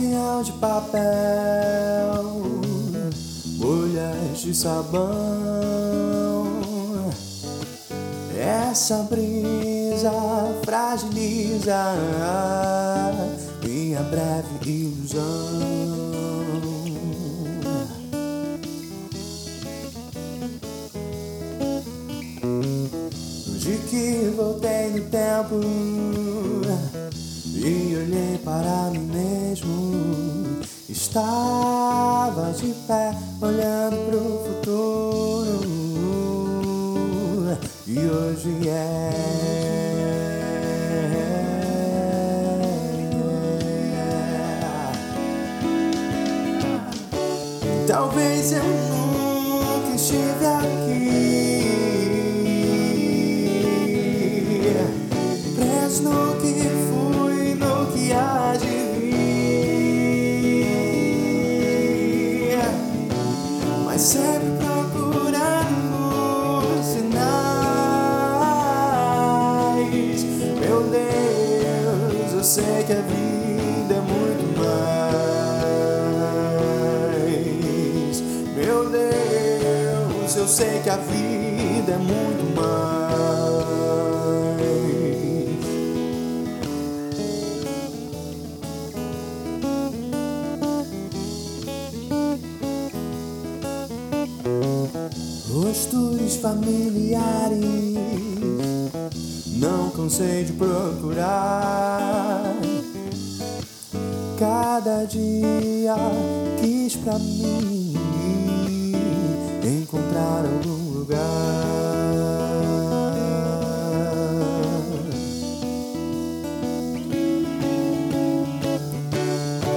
lençol de papel, bolhas de sabão. Essa brisa fragiliza minha breve ilusão. De que voltei no tempo e olhei para mim mesmo. Estava de pé, olhando pro futuro. E hoje é. Talvez eu nunca estive aqui. Deus, eu sei que a vida é muito mais. Rostos familiares, não cansei de procurar. Cada dia quis pra mim encontrar algum lugar.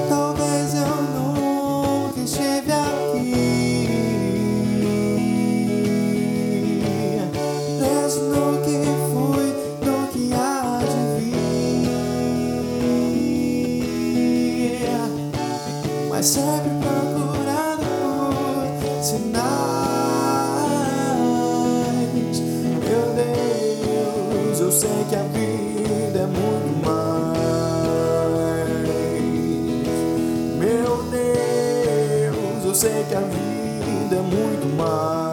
Talvez eu nunca estive aqui. Preso no que fui, no que há de vir. Mas sempre procurando por sinais. Vida é muito mais. Meu Deus, eu sei que a vida é muito mais.